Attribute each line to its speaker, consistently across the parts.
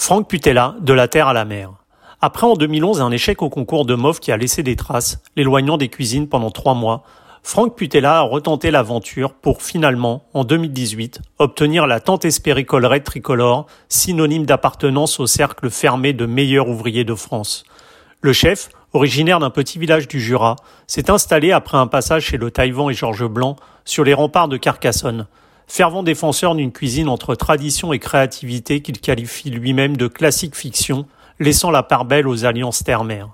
Speaker 1: Franck Putella, de la terre à la mer. Après en 2011 un échec au concours de MOF qui a laissé des traces, l'éloignant des cuisines pendant trois mois, Franck Putella a retenté l'aventure pour finalement, en 2018, obtenir la tant espérée tricolore, synonyme d'appartenance au cercle fermé de meilleurs ouvriers de France. Le chef, originaire d'un petit village du Jura, s'est installé après un passage chez le Taïwan et Georges Blanc sur les remparts de Carcassonne, fervent défenseur d'une cuisine entre tradition et créativité qu'il qualifie lui-même de classique fiction, laissant la part belle aux alliances terre-mer.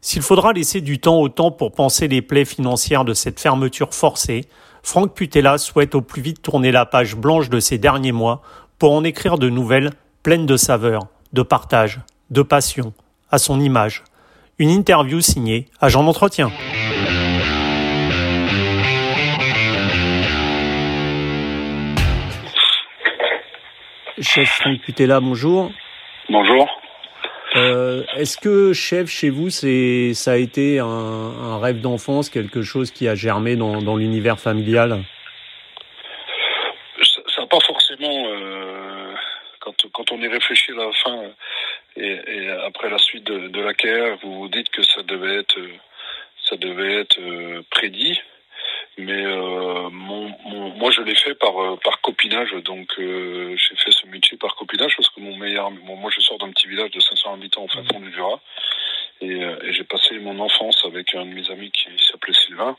Speaker 1: S'il faudra laisser du temps au temps pour penser les plaies financières de cette fermeture forcée, Franck Putella souhaite au plus vite tourner la page blanche de ces derniers mois pour en écrire de nouvelles pleines de saveur, de partage, de passion, à son image. Une interview signée Agent d'entretien. Chef Franck Putella, bonjour.
Speaker 2: Bonjour.
Speaker 1: Euh, Est-ce que chef chez vous, c'est ça a été un, un rêve d'enfance, quelque chose qui a germé dans, dans l'univers familial?
Speaker 2: Ça n'a pas forcément, euh, quand, quand on y réfléchit à la fin et, et après la suite de, de la carrière, vous vous dites que ça devait être, ça devait être euh, prédit. Mais mon, mon, moi, je l'ai fait par par copinage, donc euh, j'ai fait ce métier par copinage parce que mon meilleur, bon, moi, je sors d'un petit village de 500 habitants au fin fond du Jura, et, euh, et j'ai passé mon enfance avec un de mes amis qui s'appelait Sylvain,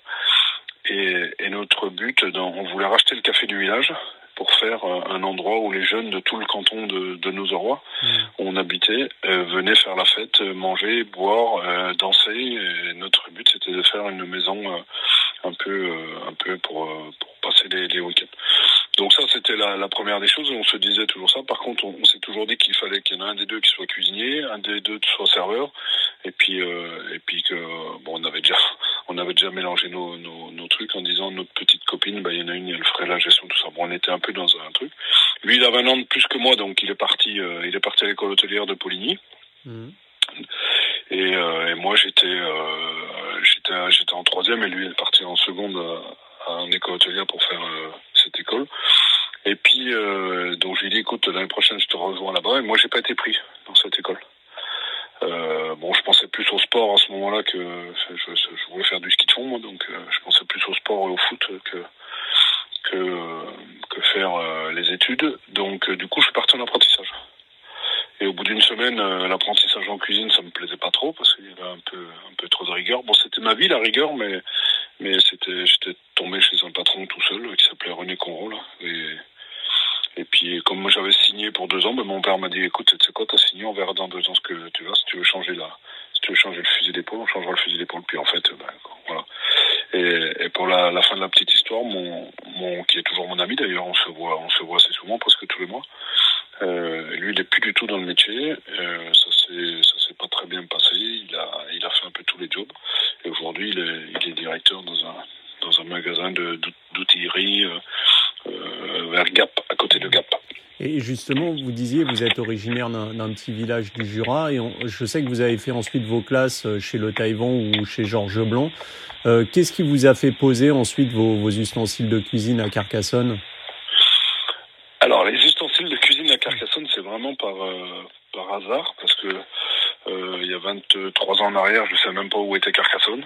Speaker 2: et, et notre but, dans, on voulait racheter le café du village pour faire euh, un endroit où les jeunes de tout le canton de, de Nozoroy, où on habitait, euh, venaient faire la fête, manger, boire, danser. Et notre but, c'était de faire une maison un peu, un peu pour, pour passer les, les week-ends. Donc ça, c'était la, la première des choses. On se disait toujours ça. Par contre, on, on s'est toujours dit qu'il fallait qu'il y en ait un des deux qui soit cuisinier, un des deux qui soit serveur, et puis, euh, et puis que bon, on avait déjà, on avait déjà mélangé nos, nos, nos trucs en disant notre petite copine, bah, il y en a une, elle ferait la gestion, tout ça. Bon, on était un peu dans un truc. Lui, il avait un an de plus que moi, donc il est parti, euh, il est parti à l'école hôtelière de Poligny.
Speaker 1: Mhm.
Speaker 2: Et, euh, et moi, j'étais, j'étais, j'étais en troisième, et lui, il est parti en seconde à, à une école hôtelière pour faire cette école. Et puis, euh, donc, je lui ai dit, écoute, l'année prochaine, je te rejoins là-bas. Et moi, j'ai pas été pris dans cette école. Euh, bon, je pensais plus au sport à ce moment-là que je, voulais faire du ski de fond, donc euh, je pensais plus au sport et au foot que que, faire euh, les études. Donc, du coup, je suis parti en apprentissage. Et au bout d'une semaine, l'apprentissage en cuisine, ça me plaisait pas trop parce qu'il y avait un peu, un peu trop de rigueur. Bon, c'était ma vie la rigueur, mais mais c'était, tout seul qui s'appelait René Conro là. Et et puis comme j'avais signé pour deux ans, ben, mon père m'a dit écoute, tu sais quoi, t'as signé, on verra dans deux ans ce que tu vas. Si tu veux changer la, si tu veux changer le fusil d'épaule, on changera le fusil d'épaule. Puis en fait, ben, voilà. Et, pour la, fin de la petite histoire, mon, mon qui est toujours mon ami d'ailleurs, on se voit, on se voit assez souvent, presque tous les mois. Euh, lui, il est plus du tout dans le métier. Euh, ça s'est, pas très bien passé. Il a, il a fait un peu tous les jobs. Et aujourd'hui, il est, il est directeur dans un, un magasin d'outillerie euh, euh, vers Gap, à côté de Gap.
Speaker 1: Et justement, vous disiez, vous êtes originaire d'un petit village du Jura, et on- je sais que vous avez fait ensuite vos classes euh, chez le Taïwan ou chez Georges Blanc. Euh, Qu'est-ce qui vous a fait poser ensuite vos, vos ustensiles de cuisine à Carcassonne?
Speaker 2: Alors, les ustensiles de cuisine à Carcassonne, c'est vraiment par, euh, par hasard, parce que euh, il y a 23 ans en arrière, je ne sais même pas où était Carcassonne.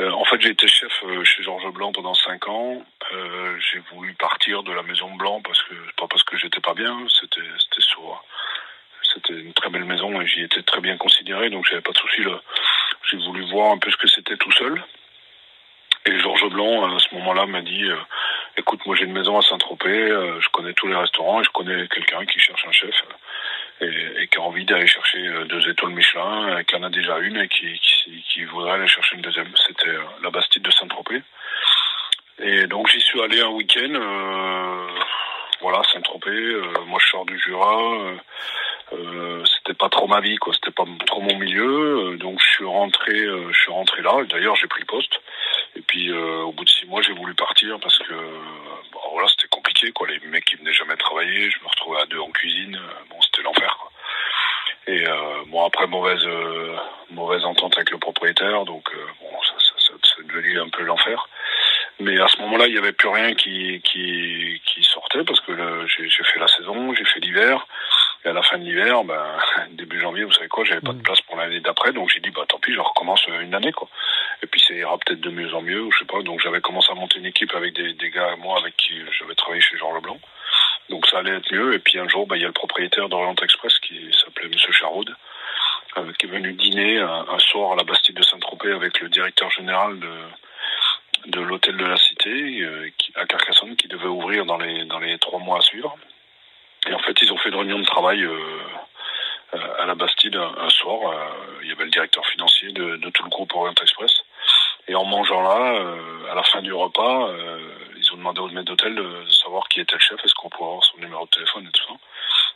Speaker 2: En fait, j'ai été chef euh, chez Georges Blanc pendant 5 ans. Euh, j'ai voulu partir de la Maison Blanc parce que pas parce que j'étais pas bien, c'était c'était c'était une très belle maison et j'y étais très bien considéré, donc j'avais pas de souci. J'ai voulu voir un peu ce que c'était tout seul. Et Georges Blanc, à ce moment-là, m'a dit euh, écoute, moi j'ai une maison à Saint-Tropez, euh, je connais tous les restaurants et je connais quelqu'un qui cherche un chef et, qui a envie d'aller chercher deux étoiles Michelin, qui en a déjà une et qui, qui, qui voudrait aller chercher une deuxième. C'était la Bastide de Saint-Tropez. Et donc j'y suis allé un week-end, euh, voilà, Saint-Tropez, euh, moi je sors du Jura, euh, c'était pas trop ma vie, quoi, c'était pas trop mon milieu, donc je suis rentré, je suis rentré là, d'ailleurs j'ai pris poste. Et puis au bout de six mois, j'ai voulu partir parce que bon, voilà, c'était compliqué quoi. Les mecs qui venaient jamais travailler, je me retrouvais à deux en cuisine, bon c'était l'enfer quoi. Et bon après mauvaise mauvaise entente avec le propriétaire, donc bon ça, ça, devenu un peu l'enfer. Mais à ce moment-là, il n'y avait plus rien qui qui qui sortait parce que j'ai fait la saison, j'ai fait l'hiver. Et à la fin de l'hiver, ben, début janvier, vous savez quoi, j'avais pas de mm. place pour l'année d'après, donc j'ai dit, bah tant pis, je recommence une année, quoi. Et puis ça ira peut-être de mieux en mieux, ou je sais pas. Donc j'avais commencé à monter une équipe avec des, des gars, moi, avec qui j'avais travaillé chez Jean Leblanc. Donc ça allait être mieux. Et puis un jour, bah, il y a le propriétaire d'Orient Express qui s'appelait Monsieur Charoud, euh, qui est venu dîner un, soir à la Bastille de Saint-Tropez avec le directeur général de de l'hôtel de la Cité euh, à Carcassonne qui devait ouvrir dans les dans les trois mois à suivre. Et en fait, ils ont fait une réunion de travail euh, à la Bastide un, soir. il y avait le directeur financier de, tout le groupe Orient Express. Et en mangeant là, à la fin du repas, ils ont demandé au maître d'hôtel de savoir qui était le chef, est-ce qu'on pouvait avoir son numéro de téléphone et tout ça.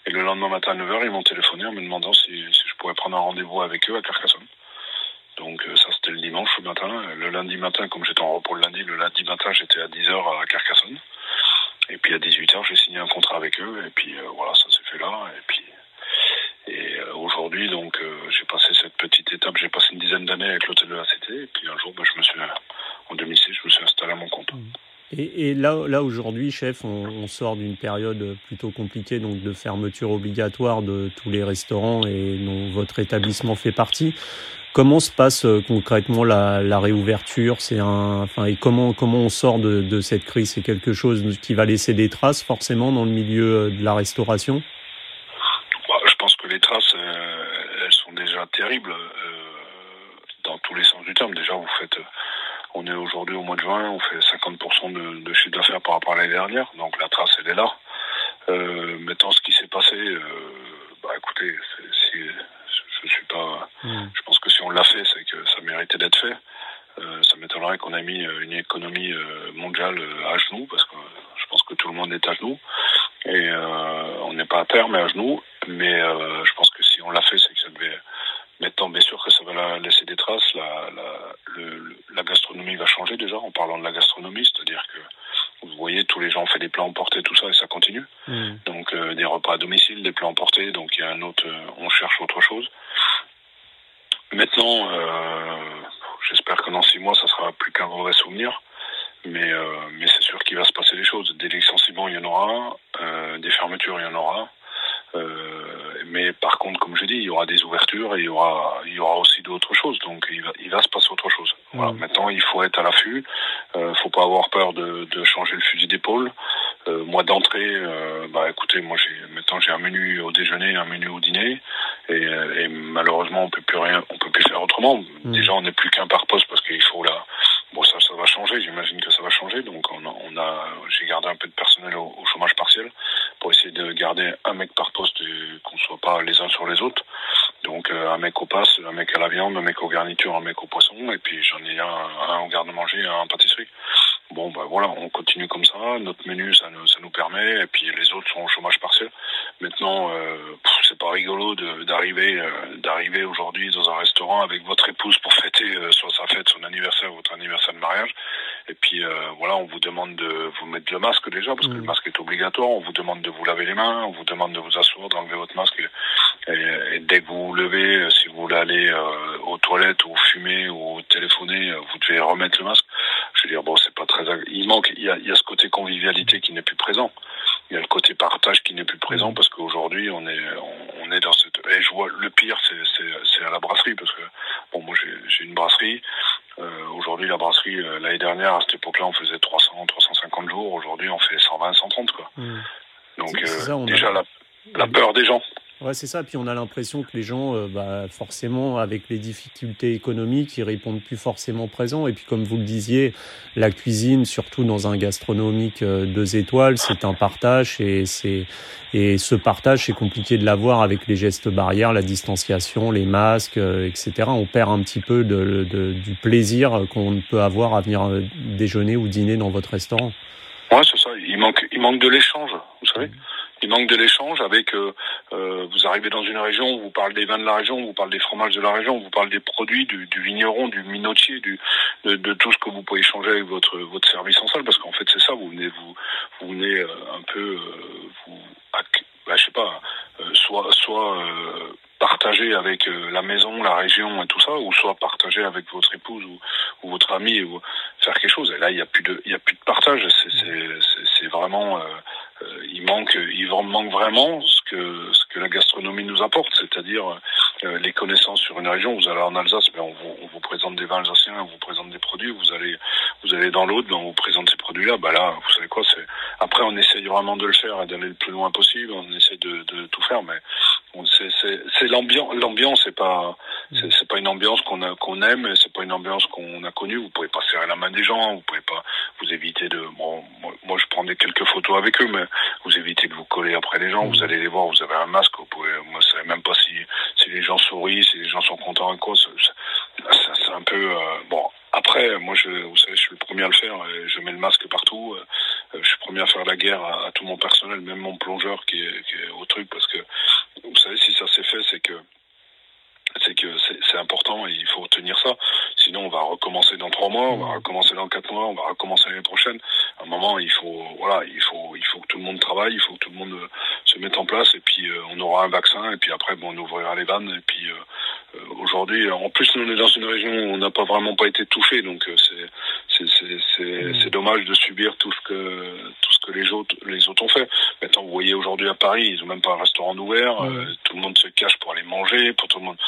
Speaker 2: Et le lendemain matin à 9h, ils m'ont téléphoné en me demandant si, je pourrais prendre un rendez-vous avec eux à Carcassonne. Donc euh, ça le dimanche matin. Le lundi matin, comme j'étais en repos le lundi, le lundi matin j'étais à 10h à Carcassonne. Et puis à 18h j'ai signé un contrat avec eux et puis euh, voilà ça s'est fait là. Et puis et euh, aujourd'hui donc j'ai passé cette petite étape, j'ai passé une dizaine d'années avec l'hôtel de la Cité et puis un jour bah, je me suis en 2006 je me suis installé à mon compte. Mmh.
Speaker 1: Et, là, là aujourd'hui, chef, on, sort d'une période plutôt compliquée, donc de fermeture obligatoire de tous les restaurants et dont votre établissement fait partie. Comment se passe euh, concrètement la, réouverture? C'est un, enfin, et comment comment on sort de, de cette crise? C'est quelque chose qui va laisser des traces forcément dans le milieu euh, de la restauration?
Speaker 2: Bah, je pense que les traces, euh, elles sont déjà terribles dans tous les sens du terme. Déjà, vous faites on est aujourd'hui au mois de juin, on fait 50% de, de chiffre d'affaires par rapport à l'année dernière, la trace elle est là. Euh, maintenant, ce qui s'est passé, euh, bah écoutez, c'est, je suis pas, hmm. je pense que si on l'a fait, c'est que ça méritait d'être fait. Euh, qu'on ait mis une économie euh, mondiale à genoux, parce que je pense que tout le monde est à genoux. Et euh, on n'est pas à terre, mais à genoux. Mais je pense que si on l'a fait, c'est que ça devait Maintenant, bien sûr que ça va laisser des traces. La, la, le, la, gastronomie va changer déjà en parlant de la gastronomie, c'est-à-dire que vous voyez, tous les gens ont fait des plats emportés, tout ça, et ça continue. Mm. Donc euh, des repas à domicile, des plats emportés, donc il y a un autre, euh, on cherche autre chose. Maintenant, euh, j'espère que dans six mois, ça sera plus qu'un mauvais souvenir. Mais, euh, mais c'est sûr qu'il va se passer des choses. Des licenciements, il y en aura. Euh, des fermetures, il y en aura. Euh, mais par contre, comme je dis, il y aura des ouvertures et il y aura, il y aura aussi d'autres choses. Donc, il va, il va se passer autre chose. Voilà. Maintenant, il faut être à l'affût. Euh, faut pas avoir peur de, de changer le fusil d'épaule. Euh, moi, d'entrée, bah, écoutez, moi, j'ai maintenant j'ai un menu au déjeuner, un menu au dîner, et, et malheureusement, on peut plus rien, on peut plus faire autrement. Mm. Déjà, on n'est plus qu'un par poste parce qu'il faut là. Bon, J'imagine que ça va changer. Donc, on a, j'ai gardé un peu de personnel au, chômage partiel pour essayer de garder un mec par poste, qu'on soit pas les uns sur les autres. Donc euh, un mec au passe, un mec à la viande, un mec aux garnitures, un mec au poisson, et puis j'en ai un, un au garde-manger, un pâtisserie. Bon, bah voilà, on continue comme ça. Notre menu, ça nous, ça nous permet, et puis les autres sont au chômage partiel. Maintenant, euh, c'est pas rigolo d'arriver, euh, d'arriver aujourd'hui dans un restaurant avec votre épouse pour fêter euh, soit sa fête, son anniversaire, votre anniversaire de mariage. Puis euh, voilà, on vous demande de vous mettre le masque déjà parce que le mmh. masque est obligatoire. On vous demande de vous laver les mains, on vous demande de vous asseoir, d'enlever votre masque. Et, et, dès que vous vous levez, si vous voulez aller aux toilettes ou fumer ou téléphoner, vous devez remettre le masque. Je veux dire, bon, c'est pas très. Il manque, il y a, il y a ce côté convivialité qui n'est plus présent. Il y a le côté partage qui n'est plus présent parce qu'aujourd'hui, on est, on, est dans cette. Et je vois le pire, c'est à la brasserie parce que bon, moi j'ai une brasserie. Euh, aujourd'hui, la brasserie, euh, l'année dernière, à on faisait 300, 350 jours. Aujourd'hui, on fait 120, 130 quoi. Mmh. Donc euh, déjà la, la peur des gens.
Speaker 1: Ouais, c'est ça. Puis on a l'impression que les gens, euh, bah, forcément, avec les difficultés économiques, ils répondent plus forcément présents. Et puis, comme vous le disiez, la cuisine, surtout dans un gastronomique euh, deux étoiles, c'est un partage et c'est et ce partage, c'est compliqué de l'avoir avec les gestes barrières, la distanciation, les masques, euh, etc. On perd un petit peu de, de, du plaisir qu'on peut avoir à venir déjeuner ou dîner dans votre restaurant.
Speaker 2: Ouais, c'est ça. Il manque, il manque de l'échange, vous savez. Mmh. Il manque de l'échange avec. Euh, euh, vous arrivez dans une région, on vous parle des vins de la région, on vous parle des fromages de la région, on vous parle des produits, du, vigneron, du minotier, du, de, tout ce que vous pouvez échanger avec votre votre service en salle, parce qu'en fait c'est ça. Vous venez vous vous venez euh, un peu euh, vous, bah, je sais pas, soit soit partager avec la maison, la région et tout ça, ou soit partager avec votre épouse ou, votre ami ou faire quelque chose. Et là, il y a plus de, a plus de partage. C'est, vraiment, euh, il il manque, il manque vraiment ce que ce que la gastronomie nous apporte, c'est-à-dire euh, les connaissances sur une région. Vous allez en Alsace, mais on vous, on vous présente des vins alsaciens, on vous présente des produits. Vous allez vous allez dans l'autre, on vous présente ces produits-là. Bah là, vous savez quoi C'est après on essaye vraiment de le faire et d'aller le plus loin possible. On essaie de, tout faire, mais c'est l'ambiance. L'ambiance, c'est pas. C'est pas une ambiance qu'on a, qu'on aime. C'est pas une ambiance qu'on a connue. Vous pouvez pas serrer la main des gens. Vous pouvez pas, vous éviter de. Bon, moi, je prends des quelques photos avec eux, mais vous évitez de vous coller après les gens. Vous mm. allez les voir. Vous avez un masque. Vous pouvez. Moi, je sais même pas si, si les gens sourient, si les gens sont contents à cause. C'est un peu euh, bon. Après, moi, je, vous savez, je suis le premier à le faire. Je mets le masque partout. Euh, je suis le premier à faire la guerre à, tout mon personnel, même mon plongeur qui est, qui est au truc, parce que vous savez, si ça s'est fait, c'est que c'est que c'est important et il faut tenir ça. Sinon, on va recommencer dans trois mois, on va recommencer dans quatre mois, on va recommencer l'année prochaine. À un moment, il faut, voilà, il faut, il faut que tout le monde travaille, il faut que tout le monde euh, se mette en place et puis euh, on aura un vaccin et puis après, bon, on ouvrira les vannes et puis euh, aujourd'hui, en plus, nous on est dans une région où on n'a pas vraiment pas été touché, donc c'est c'est dommage de subir tout ce que tout ce que les autres les autres ont fait. Maintenant, vous voyez aujourd'hui à Paris, ils ont même pas un restaurant ouvert, tout le monde se cache pour aller manger, pour tout le monde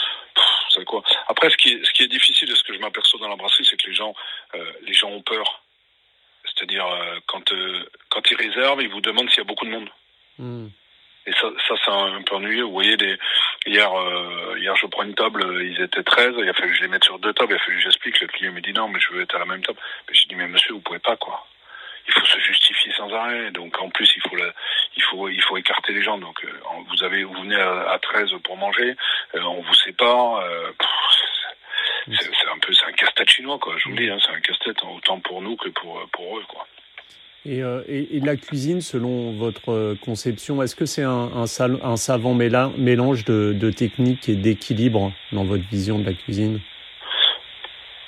Speaker 2: quoi. Après, ce qui est, ce qui est difficile de ce que je m'aperçois dans la brasserie, c'est que les gens, euh, les gens ont peur. C'est-à-dire, euh, quand, euh, quand ils réservent, ils vous demandent s'il y a beaucoup de monde. Hmm. Et ça, ça c'est un peu ennuyeux. Vous voyez, les, hier, hier, je prends une table, ils étaient 13, il a fallu que je les mette sur deux tables, il a fallu que j'explique. Le client me dit non, mais je veux être à la même table. Mais je dis, mais monsieur, vous pouvez pas, quoi il faut se justifier sans arrêt. Donc en plus il faut il faut il faut écarter les gens. Donc euh, vous avez vous venez à, à 13 pour manger, euh, on vous sépare. Euh, c'est un peu c'est un casse-tête chinois quoi. Je vous le dis, hein, c'est un casse-tête autant pour nous que pour pour eux quoi.
Speaker 1: Et, et, et, la cuisine, selon votre conception, est-ce que c'est un, un, un, savant mélange de, de techniques et d'équilibre dans votre vision de la cuisine?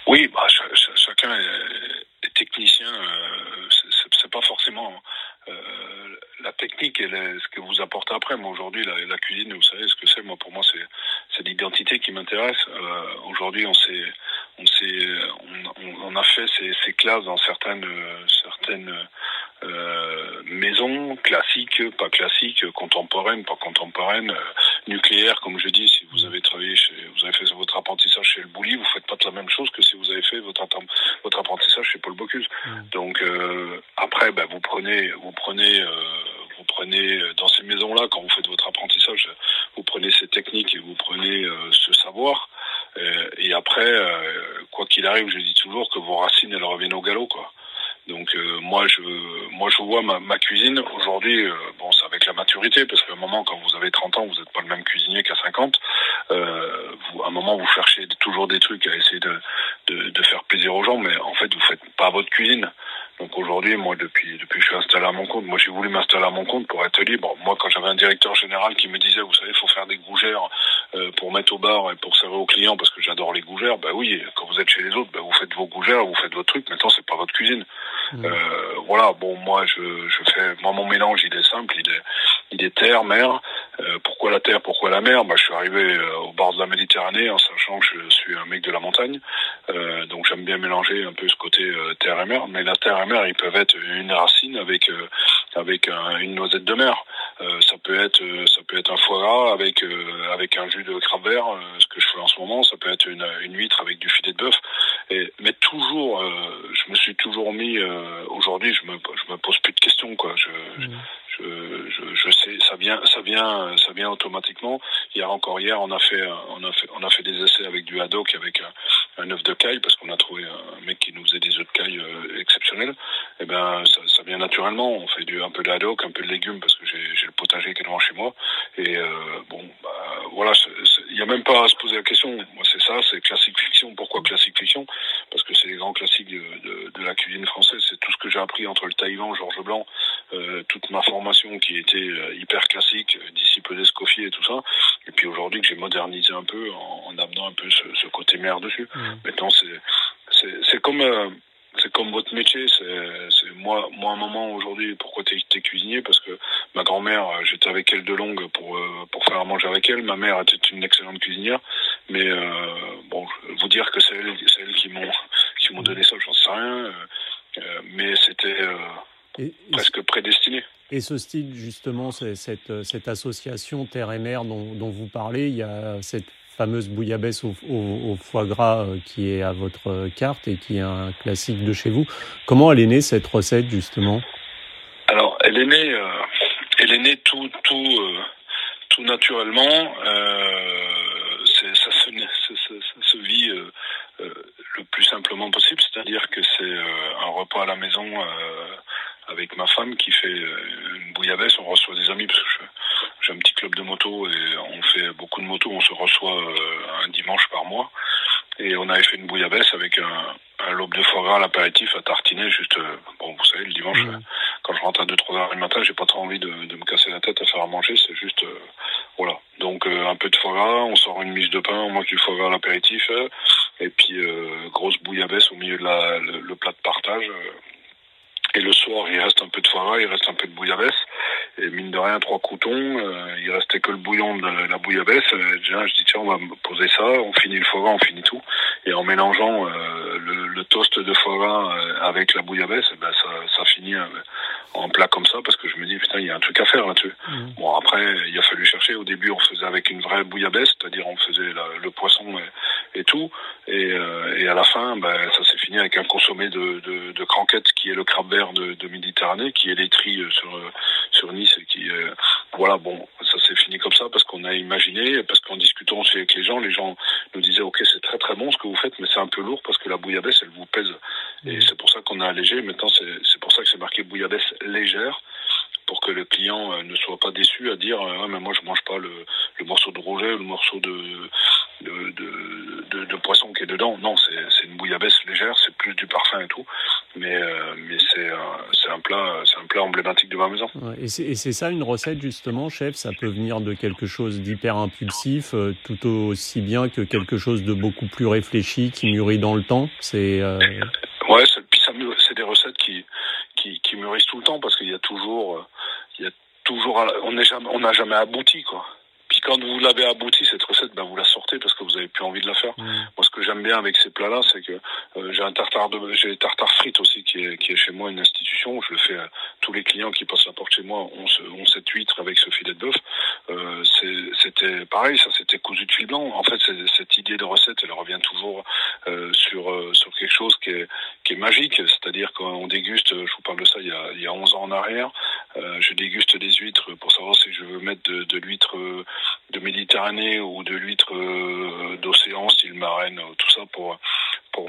Speaker 2: Oui, bah, chacun est, technicien forcément euh, la technique et ce que vous apportez après. Moi aujourd'hui, la, cuisine, vous savez ce que c'est. Moi pour moi, c'est c'est l'identité qui m'intéresse. Euh, aujourd'hui, on s'est on s'est on, on, a fait ces, ces classes dans certaines certaines euh, maisons classiques, pas classiques, contemporaines, pas contemporaines, euh, nucléaires, comme je dis. Si vous avez travaillé, chez, vous avez fait votre apprentissage chez le Bouli, vous faites pas la même chose que si vous avez fait votre votre apprentissage chez Paul Bocuse. Donc euh, après, ben, vous prenez vous prenez euh, prenez dans ces maisons-là quand vous faites votre apprentissage, vous prenez ces techniques et vous prenez ce savoir. et après, quoi qu'il arrive, je dis toujours que vos racines elles reviennent au galop, quoi. Donc euh, moi je moi je vois ma, cuisine aujourd'hui euh, bon c'est avec la maturité parce qu'à un moment quand vous avez 30 ans vous n'êtes pas le même cuisinier qu'à 50 euh, vous, à un moment vous cherchez toujours des trucs à essayer de, de, de faire plaisir aux gens mais en fait vous faites pas votre cuisine aujourd'hui, moi, depuis, depuis que je suis installé à mon compte, moi, j'ai voulu m'installer à mon compte pour être libre. Moi, quand j'avais un directeur général qui me disait, vous savez, il faut faire des gougères euh, pour mettre au bar et pour servir aux clients parce que j'adore les gougères, bah oui, quand vous êtes chez les autres, bah, vous faites vos gougères, vous faites votre truc. Maintenant, c'est pas votre cuisine. Mmh. Euh, voilà. Bon, moi, je, je fais, moi, mon mélange, il est simple, il est, il est terre, mer. Euh, pourquoi la terre, pourquoi la mer? Bah, Je suis arrivé euh, au bord de la Méditerranée en sachant que je suis un mec de la montagne. Euh, donc j'aime bien mélanger un peu ce côté terre et mer. Mais la terre et mer, ils peuvent être une racine avec avec une noisette de mer. ça peut être ça peut être un foie gras avec avec un jus de crabe vert, ce que je fais en ce moment. Ça peut être une, une huître avec du filet de bœuf. Et mais toujours, je me suis toujours mis. Aujourd'hui, je me je me pose plus de questions quoi. Je, mmh je, je, je, sais, ça vient, ça vient, ça vient automatiquement. Hier encore hier, on a fait, on a fait, on a fait des essais avec du haddock, avec un, œuf de caille, parce qu'on a trouvé un mec qui nous faisait des œufs de caille euh, exceptionnels. Et eh ben, ça, ça, vient naturellement. On fait du un peu de haddock, un peu de légumes, parce que j'ai le potager qui est devant chez moi. Et euh, bon, bah, voilà, il n'y a même pas à se poser la question. Moi, c'est ça, c'est classique fiction. Pourquoi classique fiction? Parce que c'est les grands classiques de, de, de, la cuisine française. C'est tout ce que j'ai appris entre le Taïwan, Georges Blanc, euh, toute ma formation qui était euh, hyper classique, euh, disciple d'Escoffier et tout ça. Et puis aujourd'hui que j'ai modernisé un peu en, en, amenant un peu ce, ce côté mer dessus. Mmh. Maintenant, c'est c'est comme euh, c'est comme votre métier. C'est moi, moi, un moment aujourd'hui, pourquoi t'es es cuisinier? Parce que ma grand-mère, j'étais avec elle de longue pour pour faire à manger avec elle. Ma mère était une excellente cuisinière, mais euh, bon, vous dire que c'est elle, elle, qui m'ont qui m'ont donné ça, j'en sais rien. Euh, mais c'était et, presque prédestiné.
Speaker 1: Et ce style, justement, cette, cette association terre et mer dont, dont, vous parlez, il y a cette fameuse bouillabaisse au, au, foie gras euh, qui est à votre carte et qui est un classique de chez vous. Comment elle est née cette recette, justement?
Speaker 2: Alors, elle est née, euh, elle est née tout, tout, euh, tout naturellement. ça, se, ça, se, vit le plus simplement possible, c'est-à-dire que c'est un repas à la maison avec ma femme qui fait euh, une bouillabaisse. On reçoit des amis parce que j'ai un petit club de moto et on fait beaucoup de motos. On se reçoit euh, un dimanche par mois. Et on avait fait une bouillabaisse avec un, un lobe de foie gras à l'apéritif à tartiner. Juste, euh, bon, vous savez, le dimanche, quand je rentre à 2-3 heures du matin, j'ai pas trop envie de, de, me casser la tête à faire à manger. C'est juste, voilà. Donc un peu de foie gras, on sort une mise de pain, on mange du foie gras à l'apéritif. et puis grosse bouillabaisse au milieu de la, le, le plat de partage. Et le soir, il reste un peu de foie gras, il reste un peu de bouillabaisse. Et mine de rien, trois croutons. Euh, il restait que le bouillon de la bouillabaisse. Euh, déjà, je dis tiens, on va poser ça. On finit le foie gras, on finit tout. Et en mélangeant euh, le, le, toast de foie gras euh, avec la bouillabaisse, eh ben ça, ça finit en plat comme ça parce que je me dis putain, il y a un truc à faire là-dessus. Mmh. Bon après, il a fallu chercher. Au début, on faisait avec une vraie bouillabaisse, c'est-à-dire on faisait la, le poisson et, et tout. Et, et, à la fin, ben, ça s'est fini avec un consommé de, de, de cranquettes qui est le crabe vert de, de Méditerranée, qui est l'étri euh, sur euh, sur Nice et qui euh, voilà bon ça s'est fini comme ça parce qu'on a imaginé parce qu'en discutant aussi avec les gens les gens nous disaient ok c'est très très bon ce que vous faites mais c'est un peu lourd parce que la bouillabaisse elle vous pèse. Et mmh. c'est pour ça qu'on a allégé. Maintenant c'est c'est pour ça que c'est marqué bouillabaisse légère pour que le client ne soit pas déçu à dire ah, mais moi je mange pas le, le morceau de rouget le morceau de de, de, de, de poisson qui est dedans. Non c'est c'est une bouillabaisse légère c'est plus du parfum et tout mais, euh, mais c'est un, un, plat, un plat emblématique de ma maison.
Speaker 1: Ouais, et c'est ça une recette justement, chef? Ça peut venir de quelque chose d'hyper impulsif, euh, tout aussi bien que quelque chose de beaucoup plus réfléchi, qui mûrit dans le temps? C'est euh...
Speaker 2: ouais, c'est des recettes qui, qui, qui mûrissent tout le temps parce qu'il y a toujours, il y a toujours, on n'est jamais, on n'a jamais abouti quoi. Puis quand vous l'avez abouti cette recette, ben vous la sortez parce que vous avez plus envie de la faire. Mmh. Moi, ce que j'aime bien avec ces plats-là, c'est que euh, j'ai un tartare de, j'ai tartare frites aussi qui est chez moi une institution. Je le fais tous les clients qui passent la porte chez moi ont, ce, ont cette huître avec ce filet de bœuf. C'était pareil, ça c'était cousu de fil blanc. En fait, cette idée de recette, elle revient toujours euh, sur euh, sur quelque chose qui est magique. C'est-à-dire quand on déguste, je vous parle de ça il y a il y a 11 ans en arrière, euh, je déguste des huîtres pour savoir si je veux mettre de, l'huître de Méditerranée ou de l'huître d'océan, style marraine, tout ça pour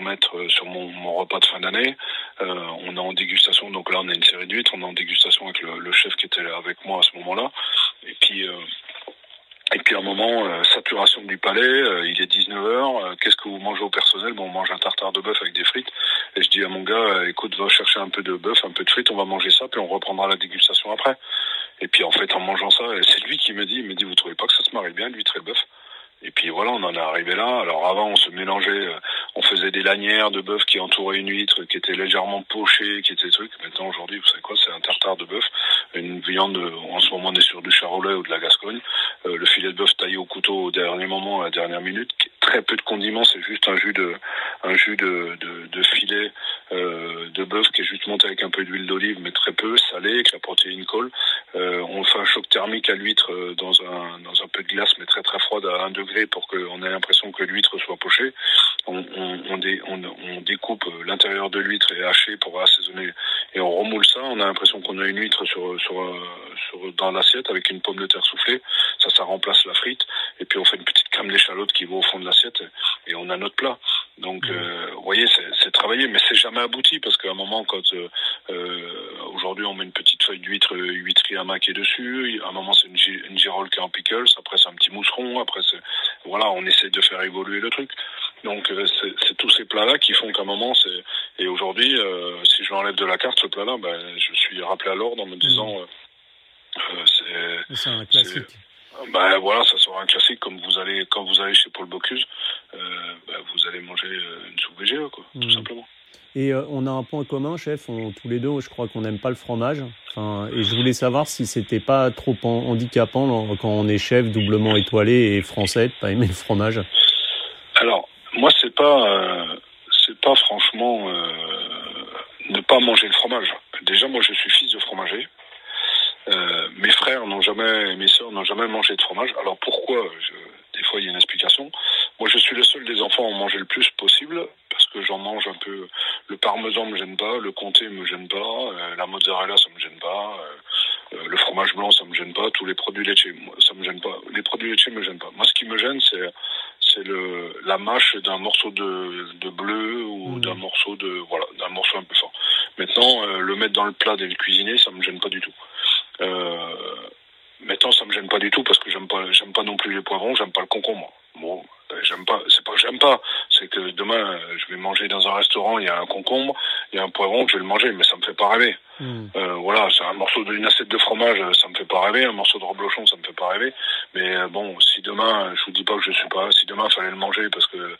Speaker 2: mettre sur mon repas de fin d'année. Euh, on est en dégustation, donc là on a une série d'huîtres, on est en dégustation avec le, chef qui était avec moi à ce moment-là. Et puis euh, et puis à un moment, euh, saturation du palais, euh, il est 19h, qu'est-ce que vous mangez au personnel? Bon, On mange un tartare de bœuf avec des frites. Et je dis à mon gars, écoute, va chercher un peu de bœuf, un peu de frites, on va manger ça, puis on reprendra la dégustation après. Et puis en fait, en mangeant ça, c'est lui qui me dit, il me dit, vous trouvez pas que ça se marie bien, l'huître et le bœuf? Et puis voilà, on en est arrivé là. Alors avant, on se mélangeait, euh, on faisait des lanières de bœuf qui entouraient une huître, qui était légèrement pochée, qui était truc. Maintenant, aujourd'hui, vous savez quoi C'est un tartare de bœuf, une viande. En ce moment, on est sur du charolais ou de la Gascogne. Euh, le filet de bœuf taillé au couteau au dernier moment, à la dernière minute. Très peu de condiments, c'est juste un jus de, un jus de, de, filet euh, de bœuf qui est juste monté avec un peu d'huile d'olive, mais très peu, salé, avec la protéine colle. Euh, on fait un choc thermique à l'huître euh, dans un, dans un peu de glace, mais très très froide à 1 degré pour qu'on ait l'impression que l'huître soit pochée. On, on, on, dé, on, on découpe l'intérieur de l'huître et haché pour assaisonner et on remoule ça. On a l'impression qu'on a une huître sur, sur, sur dans l'assiette avec une pomme de terre soufflée. Ça, ça remplace la frite. Et puis on fait une petite crème d'échalote qui va au fond de l'assiette et on a notre plat. Donc, euh, vous voyez, c'est travaillé, mais c'est jamais abouti parce qu'à un moment, quand euh, euh aujourd'hui on met une petite feuille d'huître, huîtrier à maquer dessus, à un moment c'est une, une girole qui est en pickles, après c'est un petit mousseron, après c'est voilà, on essaie de faire évoluer le truc. Donc euh, c'est tous ces plats-là qui font qu'à un moment c'est et aujourd'hui, si je l'enlève de la carte ce plat-là, ben je suis rappelé à l'ordre en me disant
Speaker 1: mmh. c'est un classique.
Speaker 2: Ben voilà, ça sera un classique comme vous allez quand vous allez chez Paul Bocuse, euh, ben, vous allez manger une soupe VGE quoi, mmh. tout simplement.
Speaker 1: Et euh, on a un point commun, chef. On, tous les deux, je crois qu'on n'aime pas le fromage. Enfin, et je voulais savoir si c'était pas trop handicapant quand on est chef doublement étoilé et français de pas aimer le fromage.
Speaker 2: Alors, moi, c'est pas, euh, c'est pas franchement euh, ne pas manger le fromage. Déjà, moi, je suis fils de fromager. frères n'ont jamais, mes sœurs n'ont jamais mangé de fromage. Alors pourquoi Des fois, il y a une explication. Moi, je suis le seul des enfants à en manger le plus possible parce que j'en mange un peu. Le parmesan me gêne pas, le comté me gêne pas, euh, la mozzarella ça me gêne pas, euh, euh, le fromage blanc ça me gêne pas, tous les produits laitiers ça me gêne pas. Les produits laitiers me gênent pas. Moi, ce qui me gêne, c'est c'est le la mâche d'un morceau de, de bleu ou mmh. d'un morceau de voilà d'un morceau un peu fort. Maintenant, le mettre dans le plat et le cuisiner, ça me gêne pas du tout. Maintenant, ça me gêne pas du tout parce que j'aime pas j'aime pas non plus les poivrons, j'aime pas le concombre. Bon, ben, j'aime pas, c'est pas que j'aime pas, c'est que demain je vais manger dans un restaurant, il y a un concombre, il y a un poivron, je vais le manger, mais ça me fait pas rêver. Hmm. Euh, voilà, c'est un morceau d'une assiette de fromage, ça me fait pas rêver, un morceau de reblochon, ça me fait pas rêver. Mais euh, bon, si demain, je vous dis pas que je suis pas, si demain fallait le manger parce que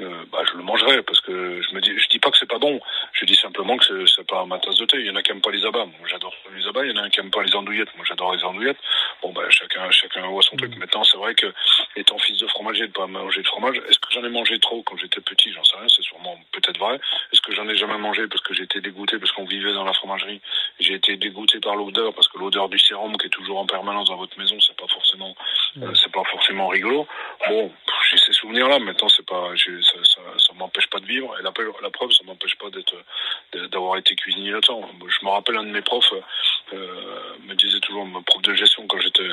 Speaker 2: euh, bah, je le mangerai parce que je me dis, je dis pas que c'est pas bon, je dis simplement que c'est pas ma tasse de thé. Il y en a qui aiment pas les abats, moi j'adore les abats. Il y en a qui aiment pas les andouillettes, moi j'adore les andouillettes. Bon bah chacun, chacun voit son truc. Hmm. Maintenant, c'est vrai que étant fils de fromager, de pas manger de fromage, est-ce que j'en ai mangé trop quand j'étais petit? J'en sais rien, c'est sûrement peut-être vrai. Est-ce que j'en ai jamais mangé parce que j'étais dégoûté parce qu'on vivait dans la fromagerie? J'ai été dégoûté par l'odeur parce que l'odeur du sérum qui est toujours en permanence dans votre maison, c'est pas forcément, euh, c'est pas forcément rigolo. Bon, j'ai ces souvenirs-là. Maintenant, c'est pas, ça, ça, ça m'empêche pas de vivre. Et la, la preuve, ça m'empêche pas d'être, d'avoir été cuisinier là-dedans. Je me rappelle un de mes profs euh, me disait toujours, mon prof de gestion quand j'étais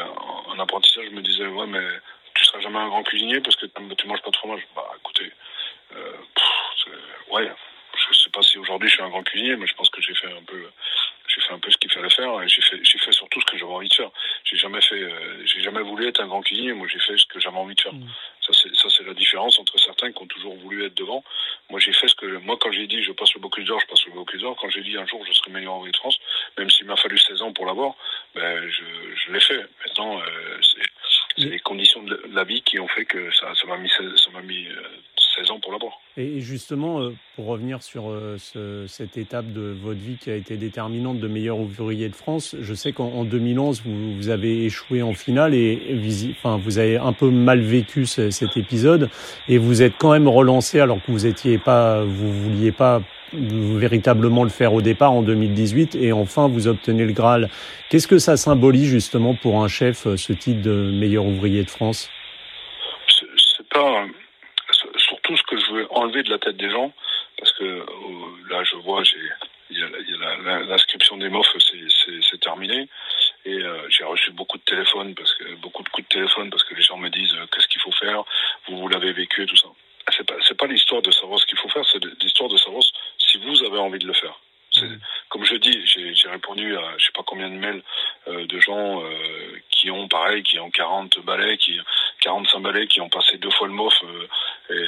Speaker 2: en, apprentissage, me disait ouais mais tu seras jamais un grand cuisinier parce que tu manges pas de fromage. Bah écoutez, euh, ouais, je sais pas si aujourd'hui je suis un grand cuisinier, mais je pense que j'ai fait un peu j'ai fait un peu ce qu'il fallait faire et j'ai fait j'ai fait surtout ce que j'avais envie de faire. J'ai jamais fait euh, j'ai jamais voulu être un grand cuisinier moi j'ai fait ce que j'avais envie de faire. Mmh. ça c'est ça c'est la différence entre certains qui ont toujours voulu être devant. Moi j'ai fait ce que moi quand j'ai dit je passe le Bocuse d'or je passe le Bocuse d'or quand j'ai dit un jour je serai meilleur en de France même s'il m'a fallu 16 ans pour l'avoir ben je, je l'ai fait. Maintenant euh, c'est les conditions de la vie qui ont fait que ça ça m'a mis ça m'a mis euh.
Speaker 1: Et justement, euh, pour revenir sur euh, cette étape de votre vie qui a été déterminante de meilleur ouvrier de France, je sais qu'en 2011, vous, avez échoué en finale et vous avez un peu mal vécu cet épisode et vous êtes quand même relancé alors que vous étiez pas, vous vouliez pas véritablement le faire au départ en 2018 et enfin vous obtenez le Graal. Qu'est-ce que ça symbolise justement pour un chef ce titre de meilleur ouvrier de France
Speaker 2: C'est pas tout ce que je veux enlever de la tête des gens, parce que euh, là, je vois, j'ai l'inscription des MOF, c'est terminé. Et euh, j'ai reçu beaucoup de téléphones, parce que beaucoup de coups de téléphone, parce que les gens me disent euh, qu'est-ce qu'il faut faire, vous, vous l'avez vécu et tout ça. C'est pas, pas l'histoire de savoir ce qu'il faut faire, c'est l'histoire de savoir si vous avez envie de le faire. Mmh. Comme je dis, j'ai répondu à je sais pas combien de mails de gens qui ont pareil, qui ont 40 balais, qui 45 balais, qui ont passé deux fois le MOF. et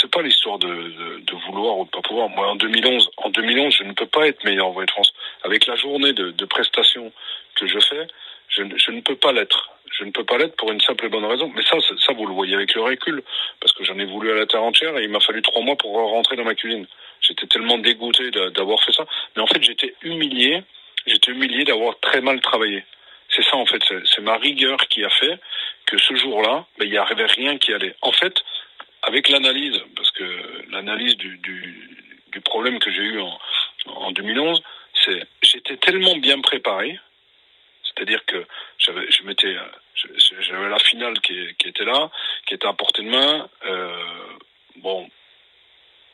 Speaker 2: c'est pas l'histoire de, de, de, vouloir ou de pas pouvoir. Moi, en 2011, en 2011, je ne peux être meilleur envoyé de France. Avec la journée de, prestations que je fais, je, ne peux pas l'être. Je ne peux pas l'être pour une simple et bonne raison. Mais ça, ça, vous le voyez avec le recul, parce que j'en ai voulu à la terre entière et il m'a fallu trois mois pour rentrer dans ma cuisine. J'étais tellement dégoûté d'avoir fait ça. Mais en fait, j'étais humilié. J'étais humilié d'avoir très mal travaillé. C'est ça, en fait. C'est ma rigueur qui a fait que ce jour-là, ben, il n'y avait rien qui allait. En fait, avec l'analyse, parce que l'analyse du, problème que j'ai eu en, en 2011, c'est j'étais tellement bien préparé, c'est-à-dire que j'avais, je m'étais, j'avais la finale qui, était là, qui était à portée de main. Euh, bon,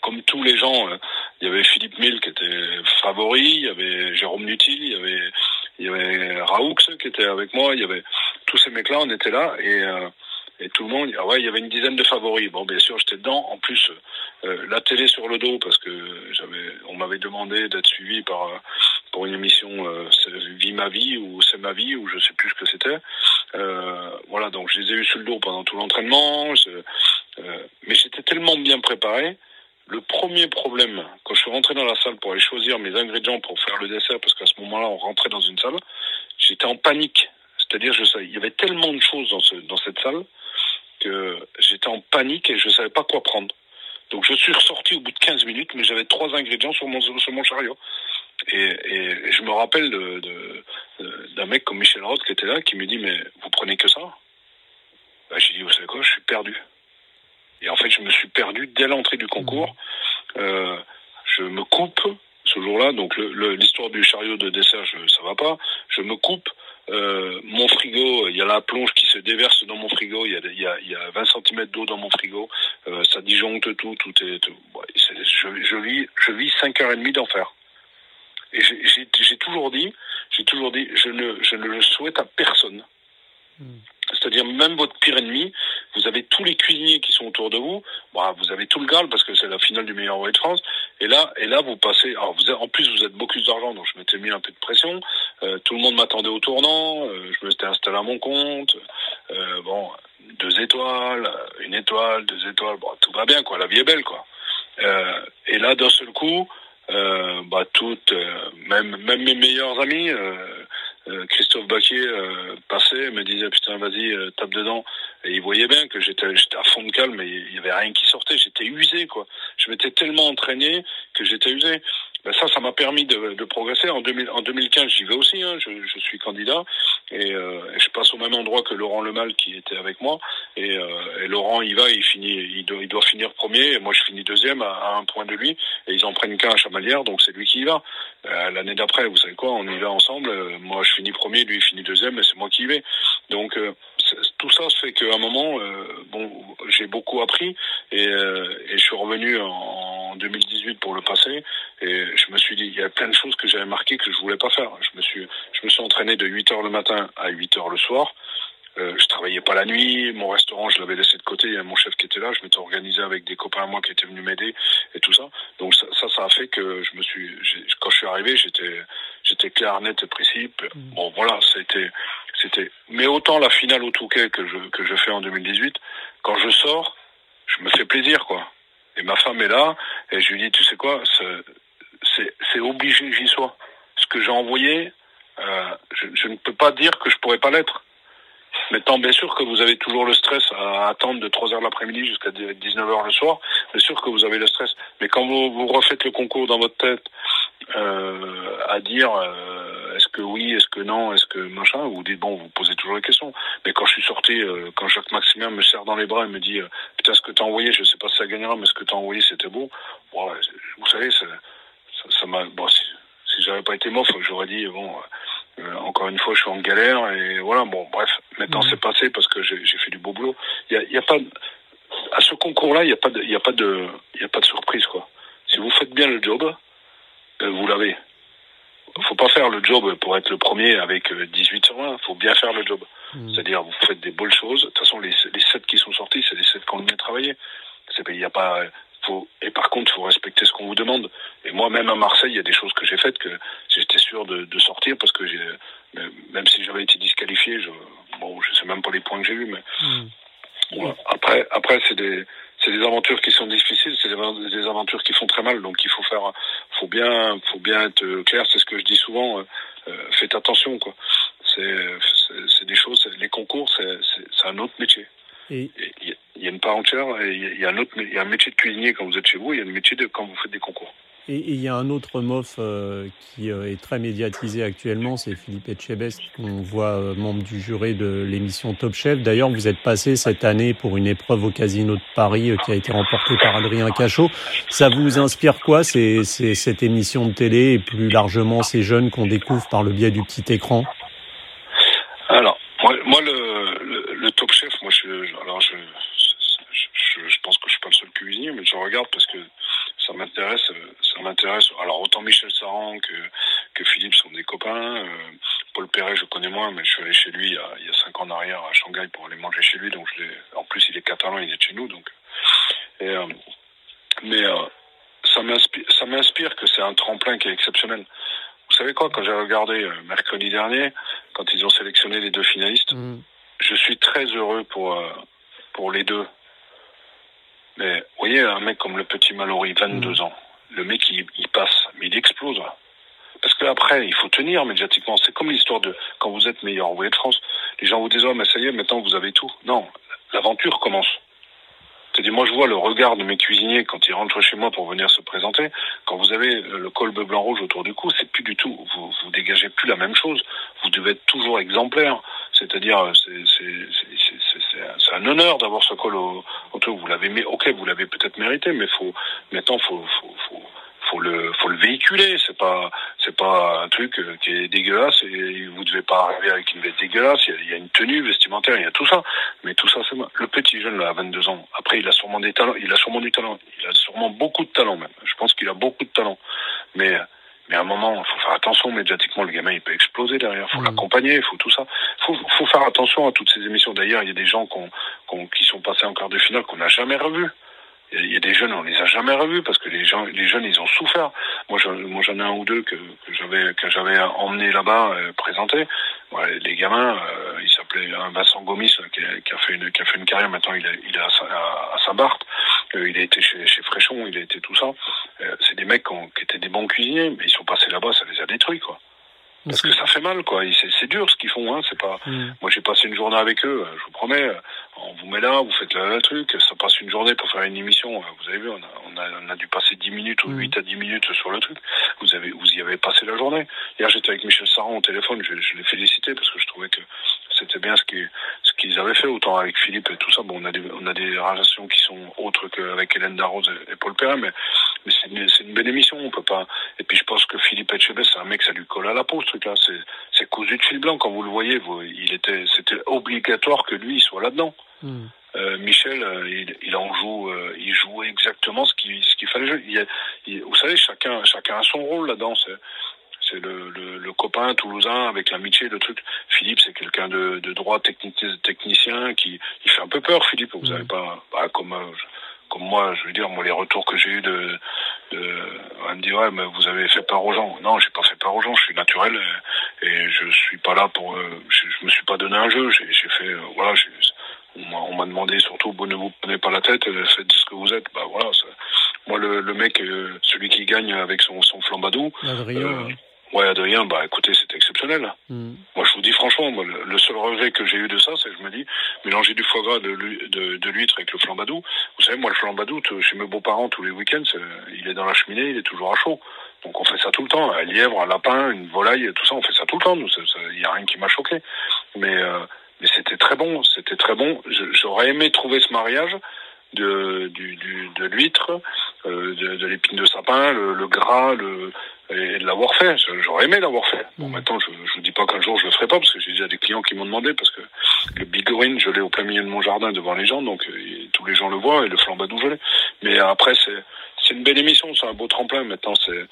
Speaker 2: comme tous les gens, euh, il y avait Philippe Mille qui était favori, il y avait Jérôme Nutil, il y avait, y Raoux qui était avec moi, il y avait tous ces mecs-là, on était là et euh, et tout le monde, ah ouais, il y avait une dizaine de favoris. Bon, bien sûr, j'étais dedans. En plus, euh, la télé sur le dos, parce que on m'avait demandé d'être suivi par euh, pour une émission euh, Vie ma vie ou C'est ma vie ou je sais plus ce que c'était. Euh, voilà, donc je les ai eu sur le dos pendant tout l'entraînement. mais j'étais tellement bien préparé. Le premier problème, quand je suis rentré dans la salle pour aller choisir mes ingrédients pour faire le dessert, parce qu'à ce moment-là, on rentrait dans une salle, j'étais en panique. C'est-à-dire, je savais, il y avait tellement de choses dans, ce, dans cette salle que j'étais en panique et je ne savais pas quoi prendre. Donc je suis ressorti au bout de 15 minutes, mais j'avais trois ingrédients sur mon, sur mon chariot. Et, et, je me rappelle d'un de, de, mec comme Michel Roth qui était là, qui me dit, mais vous prenez que ça? Bah, J'ai dit, vous savez quoi, je suis perdu. Et en fait, je me suis perdu dès l'entrée du concours. Mmh. Euh, je me coupe ce jour-là, donc l'histoire du chariot de dessert, je, ça va pas. Je me coupe euh, mon frigo, il y a la plonge qui se déverse dans mon frigo, il y a, il y a, il y a 20 cm d'eau dans mon frigo, euh, ça disjoncte tout, tout est, je, vis, je vis 5 heures et demie d'enfer. Et j'ai toujours dit, j'ai toujours dit, je ne, je ne le souhaite à personne. Hmm. C'est-à-dire même votre pire ennemi, vous avez tous les cuisiniers qui sont autour de vous. Bah, vous avez tout le Graal parce que c'est la finale du meilleur roi de France. Et là, et là, vous passez. En plus, vous êtes beaucoup d'argent, donc je m'étais mis un peu de pression. Euh, tout le monde m'attendait au tournant. Euh, je me suis installé à mon compte. Euh, bon, deux étoiles, une étoile, deux étoiles. Tout va bien, quoi. La vie est belle, quoi. Et là, d'un seul coup, bah toutes, même mes meilleurs amis. Euh, Christophe Baquier euh, passait, me disait putain vas-y euh, tape dedans. Et il voyait bien que j'étais à fond de calme et il y avait rien qui sortait. J'étais usé quoi. Je m'étais tellement entraîné que j'étais usé. Ben ça ça m'a permis de, progresser. En, 2000, en 2015 j'y vais aussi hein, je, suis candidat. Et, je passe au même endroit que Laurent Lemal qui était avec moi. Et, Laurent il va il finit il doit, finir premier. Et moi je finis deuxième à, à un point de lui. Et ils en prennent qu'un à Chamalières donc c'est lui qui y va l'année d'après vous savez quoi on y va ensemble moi je finis premier, lui il finit deuxième, et c'est moi qui y vais. Donc euh, tout ça fait qu'à un moment, euh, bon, j'ai beaucoup appris et, euh, et, je suis revenu en 2018 pour le passer et je me suis dit il y a plein de choses que j'avais marquées que je voulais pas faire. Je me suis je me suis entraîné de 8 heures le matin à 8 heures le soir. Euh, je travaillais pas la nuit, mon restaurant je l'avais laissé de côté, il y a mon chef qui était là, je m'étais organisé avec des copains à moi qui étaient venus m'aider et tout ça. Donc ça, ça, ça, a fait que je me suis, quand je suis arrivé, j'étais, j'étais clair, net et précis. Mm. Bon voilà, c'était, c'était. Mais autant la finale au Touquet que je que je fais en 2018, quand je sors, je me fais plaisir quoi. Et ma femme est là et je lui dis, tu sais quoi, c'est c'est obligé que j'y sois. Ce que j'ai envoyé, euh, je, je ne peux pas dire que je pourrais pas l'être. Maintenant, bien sûr que vous avez toujours le stress à attendre de 3 heures l'après-midi jusqu'à 19 heures le soir. Bien sûr que vous avez le stress. Mais quand vous, refaites le concours dans votre tête euh, à dire euh, est-ce que oui, est-ce que non, est-ce que machin, vous dites bon, vous posez toujours les questions. Mais quand je suis sorti, euh, quand Jacques Maximien me serre dans les bras et me dit putain, ce que t'as envoyé, je sais pas si ça gagnera, mais ce que t'as envoyé, c'était beau. Bon, vous savez, ça. Ça, bon, si, si j'avais pas été mof, j'aurais dit bon. Encore une fois, je suis en galère et voilà. Bon, bref, maintenant c'est passé parce que j'ai fait du beau boulot. Il y a, y a, pas à ce concours-là, il n'y a pas de, il a pas de, il y a pas de surprise quoi. Si vous faites bien le job, euh, vous l'avez. Faut pas faire le job pour être le premier avec 18 euh, sur 20. Faut bien faire le job. Mmh. C'est-à-dire, vous faites des bonnes choses. De toute façon, les, les 7 qui sont sortis, c'est les 7 qu'on vient travailler. Il n'y a pas, faut, et par contre, il faut respecter ce qu'on vous demande. Et moi, même à Marseille, il y a des choses que j'ai faites que j'étais sûr de, de, sortir parce que j'ai, même si j'avais été disqualifié, je, bon, je sais même pas les points que j'ai eu, mais hmm. voilà. après, après, c'est des, c'est des aventures qui sont difficiles, c'est des, aventures qui font très mal, donc il faut faire, faut bien, faut bien être clair. C'est ce que je dis souvent. Euh, euh faites attention, quoi. C'est, c'est des choses, les concours, c'est un autre métier. Il y a une part entière, il y a un autre, il y a un métier de cuisinier quand vous êtes chez vous, il y a un métier de quand vous faites des concours.
Speaker 1: Et il y a un autre MOF euh, qui euh, est très médiatisé actuellement, c'est Philippe Etchebest, qu'on voit euh, membre du jury de l'émission Top Chef. D'ailleurs, vous êtes passé cette année pour une épreuve au Casino de Paris qui a été remportée par Adrien Cachot. Ça vous inspire quoi, cette émission de télé et plus largement ces jeunes qu'on découvre par le biais du petit écran?
Speaker 2: Alors, moi, moi le, le, Top Chef, moi, je, alors je, je, pense que je suis pas le seul cuisinier, mais je regarde parce que ça m'intéresse. Ça m'intéresse. Alors autant Michel Saran que, que Philippe sont des copains. Euh, Paul Perret, je connais moins, mais je suis allé chez lui il y, a, il y a cinq ans en arrière à Shanghai pour aller manger chez lui. Donc je en plus, il est catalan, il est de chez nous. Donc, et, euh, mais euh, ça m'inspire, que c'est un tremplin qui est exceptionnel. Vous savez quoi Quand j'ai regardé mercredi dernier, quand ils ont sélectionné les deux finalistes, mmh. je suis très heureux pour pour les deux mais vous voyez, un mec comme le petit Mallory, 22 mm. ans, le mec, il, passe, mais il explose. Parce qu'après, il faut tenir médiatiquement. C'est comme l'histoire de quand vous êtes meilleur voyez de France. Les gens vous disent, oh, mais ça y est, maintenant vous avez tout. Non, l'aventure commence. C'est-à-dire, moi, je vois le regard de mes cuisiniers quand ils rentrent chez moi pour venir se présenter. Quand vous avez le colbe blanc-rouge autour du cou, c'est plus du tout, vous, vous dégagez plus la même chose. Vous devez être toujours exemplaire. C'est-à-dire, c'est un honneur d'avoir ce col au, autour. Vous l'avez, ok, vous l'avez peut-être mérité, mais faut, maintenant, faut, faut, faut, le, faut le véhiculer. C'est pas, c'est pas un truc euh, qui est dégueulasse et vous devez pas arriver avec une veste dégueulasse. Il y, a, une tenue vestimentaire, il y a tout ça. Mais tout ça, c'est le petit jeune là, à 22 ans. Après, il a sûrement des talents. Il a sûrement du talent. Il a sûrement beaucoup de talent même. Je pense qu'il a beaucoup de talent. Mais mais à un moment, il faut faire attention médiatiquement. Le gamin, il peut exploser derrière. Il faut mmh. l'accompagner, il faut tout ça. Il faut, faut, faire attention à toutes ces émissions. D'ailleurs, il y a des gens qui sont passés en quart de finale qu'on n'a jamais revus. Il y a des jeunes, on les a jamais revus parce que les jeunes, ils ont souffert. Moi, j'en, ai un ou deux que, j'avais, que j'avais emmené là-bas, euh, présenté. Ouais, les gamins, euh, il s'appelait Vincent Gomis, qui a, qui a, fait une, carrière. Maintenant, il est, à, à, Saint-Barth. Euh, il a été chez, chez Fréchon, il a été tout ça. Euh, c'est des mecs qui, qui, étaient des bons cuisiniers, mais ils sont passés là-bas, ça les a détruits, quoi. Parce que ça fait mal, quoi. C'est dur ce qu'ils font, hein. C'est pas. Mm. Moi, j'ai passé une journée avec eux. Je vous promets. On vous met là, vous faites le, truc. Ça passe une journée pour faire une émission. Vous avez vu, on a, on a, on a dû passer 10 minutes ou 8 mm. à 10 minutes sur le truc. Vous avez, vous y avez passé la journée. Hier, j'étais avec Michel Saran au téléphone. Je, je l'ai félicité parce que je trouvais que c'était bien ce qu'ils ce qu'ils avaient fait autant avec Philippe et tout ça bon on a des on a des relations qui sont autres qu'avec Hélène Darroze et, Paul Perrin mais mais c'est une, c'est une belle émission on peut pas et puis je pense que Philippe Etchebest c'est un mec ça lui colle à la peau ce truc là c'est c'est cousu de fil blanc quand vous le voyez vous, il était c'était obligatoire que lui il soit là dedans hmm. euh, Michel, euh, il, il, en joue, euh, il joue exactement ce qu'il ce qu'il fallait jouer. Il, il, vous savez, chacun chacun a son rôle là-dedans. C'est c'est le, le, le, copain toulousain avec l'amitié, le truc. Philippe, c'est quelqu'un de, de droit technicien qui il fait un peu peur. Philippe, vous n'avez pas, bah, comme euh, comme moi, je veux dire, moi les retours que j'ai eu de, de, on me dit ouais, mais vous avez fait peur aux gens. Non, j'ai pas fait peur aux gens. Je suis naturel et, et je suis pas là pour. Euh, je, je, me suis pas donné un jeu. J'ai fait, euh, voilà, on m'a demandé surtout, ne vous prenez pas la tête, faites ce que vous êtes. Bah voilà. Moi, le, le mec, celui qui gagne avec son, son flambadou.
Speaker 1: Adrien,
Speaker 2: Ouais, Adrien, bah écoutez, c'était exceptionnel. Mm. Moi, je vous dis franchement, moi, le, seul regret que j'ai eu de ça, c'est que je me dis, mélanger du foie gras, de, de, de l'huître avec le flambadou. Vous savez, moi, le flambadou, chez mes beaux-parents, tous les week-ends, il est dans la cheminée, il est toujours à chaud. Donc on fait ça tout le temps. Un lièvre, un lapin, une volaille, tout ça, on fait ça tout le temps. Il n'y a rien qui m'a choqué. Mais, euh, mais c'était très bon, c'était très bon. J'aurais aimé trouver ce mariage de, du, du, de l'huître, euh, de, de l'épine de sapin, le, le gras, le, et de l'avoir fait. J'aurais aimé l'avoir fait. Bon, mm. maintenant, je, je vous dis pas qu'un jour je le ferai pas, parce que j'ai déjà des clients qui m'ont demandé, parce que le bigorine, je l'ai au plein milieu de mon jardin devant les gens, donc euh, tous les gens le voient, et le flambadou, je l'ai. Mais après, c'est c'est une belle émission, c'est un beau tremplin. Maintenant, c'est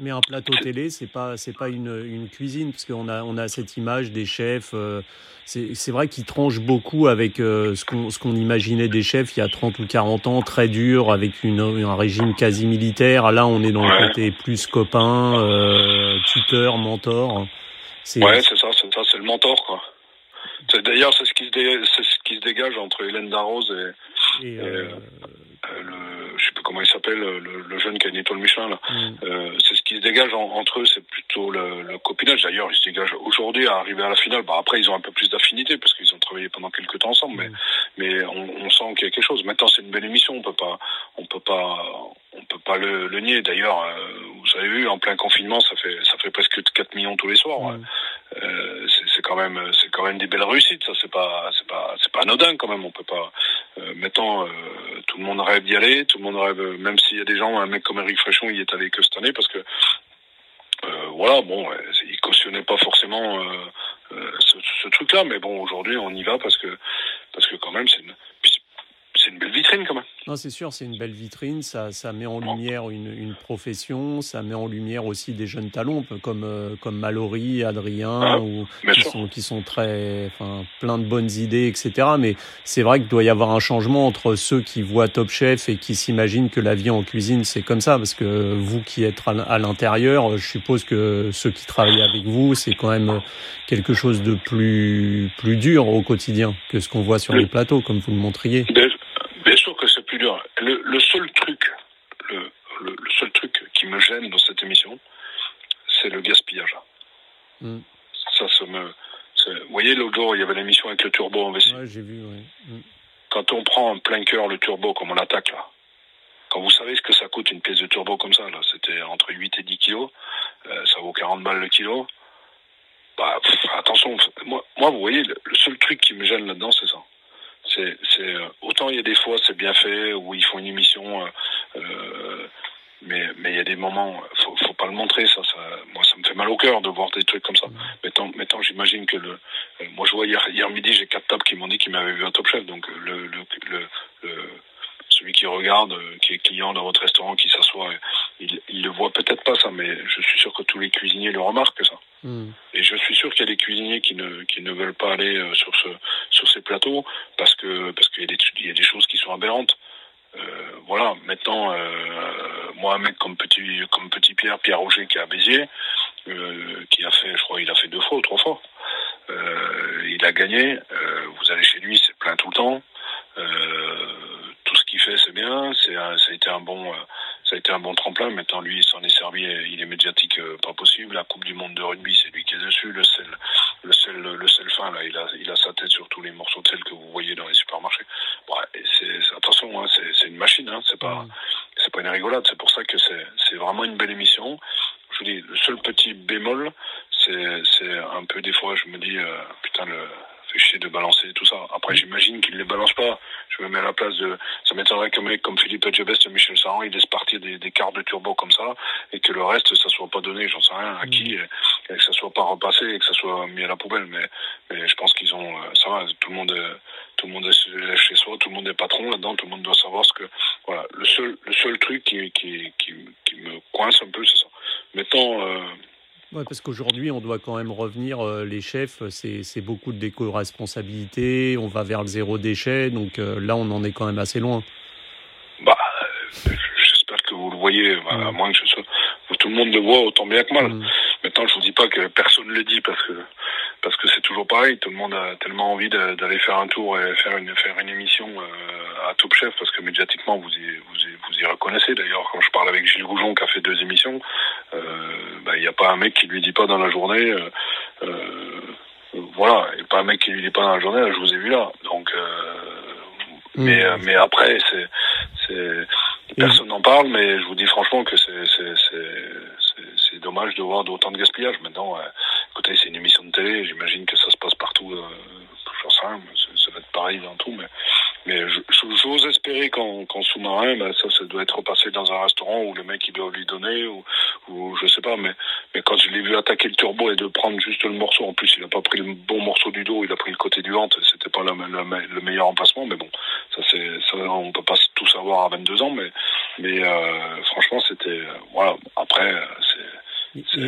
Speaker 1: mais un plateau télé, c'est pas c'est pas une, une, cuisine parce qu'on a on a cette image des chefs. Euh, c'est vrai qu'ils tranchent beaucoup avec euh, ce qu'on ce qu'on imaginait des chefs il y a 30 ou 40 ans, très dur avec une, un régime quasi militaire. Là, on est dans le côté plus copain, euh, tuteur, mentor.
Speaker 2: Ouais, c'est ça, c'est ça, c'est le mentor quoi. D'ailleurs, c'est ce qui se c'est ce qui se dégage entre Hélène Darroze et, et, euh, le, je sais pas comment il s'appelle, le, le, jeune qui a une étoile Michelin là. Mm. Euh, c'est qui se dégage entre eux, c'est plutôt le, le copinage. D'ailleurs, ils se dégagent aujourd'hui à arriver à la finale. Bah, après, ils ont un peu plus d'affinité parce qu'ils ont travaillé pendant quelques temps ensemble, mais, mm. mais on, on sent qu'il y a quelque chose. Maintenant, c'est une belle émission. On peut pas, on peut pas, on peut pas le, le nier. D'ailleurs, euh, vous avez vu, en plein confinement, ça fait, ça fait presque 4 millions tous les soirs. Mm. Euh, c'est quand même, c'est quand même des belles réussites. Ça, c'est pas, c'est pas, c'est pas anodin quand même. On peut pas. Euh, maintenant, euh, le monde rêve d'y aller. Tout le monde rêve, même s'il y a des gens, un mec comme Eric Fréchon, il est allé que cette année parce que euh, voilà, bon, il cautionnait pas forcément euh, euh, ce, ce truc-là, mais bon, aujourd'hui, on y va parce que parce que quand même, c'est une, c'est une belle vitrine quand même.
Speaker 1: Non, c'est sûr, c'est une belle vitrine. Ça, ça met en lumière une, une, profession, ça met en lumière aussi des jeunes talents comme, euh, comme Mallory, Adrien, ah, ou, qui, sont, qui sont très, enfin, plein de bonnes idées, etc. Mais c'est vrai qu'il doit y avoir un changement entre ceux qui voient Top Chef et qui s'imaginent que la vie en cuisine, c'est comme ça. Parce que vous qui êtes à l'intérieur, je suppose que ceux qui travaillent avec vous, c'est quand même quelque chose de plus, plus dur au quotidien que ce qu'on voit sur les plateaux, comme vous le montriez.
Speaker 2: Bien sûr que c'est plus dur. Le, le seul truc, le, le, le, seul truc qui me gêne dans cette émission, c'est le gaspillage. Mm. Ça, ça me. Vous voyez, l'autre jour, il y avait l'émission avec le turbo en vessie.
Speaker 1: Ouais, j'ai vu, oui.
Speaker 2: Mm. Quand on prend en plein cœur le turbo comme on l'attaque, là, quand vous savez ce que ça coûte une pièce de turbo comme ça, là, c'était entre 8 et 10 kilos, euh, ça vaut 40 balles le kilo. Bah, pff, attention, moi, moi, vous voyez, le, le seul truc qui me gêne là-dedans, c'est ça c'est, c'est euh, il y a des fois c'est bien fait où ils font une émission, euh, euh, mais mais il y a des moments faut, faut pas le montrer. Ça, ça, moi, ça me fait mal au cœur de voir des trucs comme ça. Maintenant, maintenant j'imagine que le, moi, je vois hier, hier midi, j'ai quatre tables qui m'ont dit qu'ils m'avaient vu un Top Chef. Donc, le, le, le, le celui qui regarde, qui est client dans votre restaurant, qui s'assoit, il, il le voit peut-être pas ça, mais je suis sûr que tous les cuisiniers le remarquent ça. Hmm. Et suis sûr qu'il y a des cuisiniers qui ne qui ne veulent pas aller euh, sur ce sur ces plateaux parce que parce qu'il y a des y a des choses qui sont aberrantes. Euh, voilà. Maintenant, euh, moi, un mec comme petit comme petit Pierre Pierre Roger qui est à Béziers, qui a fait, je crois, il a fait deux fois ou trois fois. Il a gagné. vous allez chez lui, c'est plein tout le temps. tout ce qu'il fait, c'est bien. C'est ça a été un bon ça a été un bon tremplin. Maintenant, lui, il s'en est servi, il est médiatique euh, pas possible. La Coupe du Monde de rugby, c'est lui qui est dessus. Le sel, le sel, le sel fin, là, il a, il a sa tête sur tous les morceaux de sel que vous voyez dans les supermarchés. Bon, c'est, attention, hein, c'est, une machine, hein, c'est pas, c'est pas une rigolade. C'est pour ça que c'est, c'est vraiment une belle émission. Je vous dis, le seul petit bémol, c'est, c'est un peu des fois, je me dis, euh, putain, le, chier de balancer tout ça. Après, j'imagine qu'il ne les balance pas. Je me mets à la place de. Ça m'étonnerait qu'un mec comme Philippe Edgebest et Michel Saran, ils laissent partir des, des quarts de turbo comme ça et que le reste, ça soit pas donné, j'en sais rien, à qui, mm. et, que ça soit pas repassé et que ça soit mis à la poubelle. Mais, mais je pense qu'ils ont. Euh, ça va, tout le monde est, tout le monde est chez soi, tout le monde est patron là-dedans, tout le monde doit savoir ce que. Voilà, le seul, le seul truc qui, qui, qui, qui me coince un peu, c'est ça. Euh,
Speaker 1: Ouais, parce qu'aujourd'hui, on doit quand même revenir, euh, les chefs, c'est beaucoup de déco-responsabilité, on va vers le zéro déchet, donc euh, là, on en est quand même assez loin.
Speaker 2: Bah, j'espère que vous le voyez, bah, à moins que je sois... Tout le monde le voit autant bien que moi. Mm. Maintenant, je vous dis pas que personne ne le dit parce que parce que c'est toujours pareil. Tout le monde a tellement envie d'aller faire un tour et faire une faire une émission euh, à Top Chef parce que médiatiquement vous y, vous y, vous y reconnaissez. D'ailleurs, quand je parle avec Gilles Goujon qui a fait deux émissions, euh, bah, il n'y a pas un mec qui lui dit pas dans la journée. Euh, euh voilà, il n'y a pas un mec qui lui dit pas dans la journée. je vous ai vu là. Donc, mmh. mais mais après c'est c'est personne n'en parle. Mais je vous dis franchement que c'est c'est c'est dommage de voir d'autant de gaspillage. Maintenant, écoutez, c'est une émission de télé. J'imagine que ça se passe partout. Euh, ça, ça va être pareil dans tout, mais mais j'ose espérer qu'en sous-marin, ben, ça, ça doit être repassé dans un restaurant où le mec il doit lui donner ou, ou je sais pas. Mais mais quand je l'ai vu attaquer le turbo et de prendre juste le morceau, en plus il a pas pris le bon morceau du dos, il a pris le côté du ventre. C'était pas le, le, meilleur emplacement, mais bon, ça c'est on peut pas tout savoir à 22 ans, mais mais euh, franchement c'était euh, voilà. Après c'est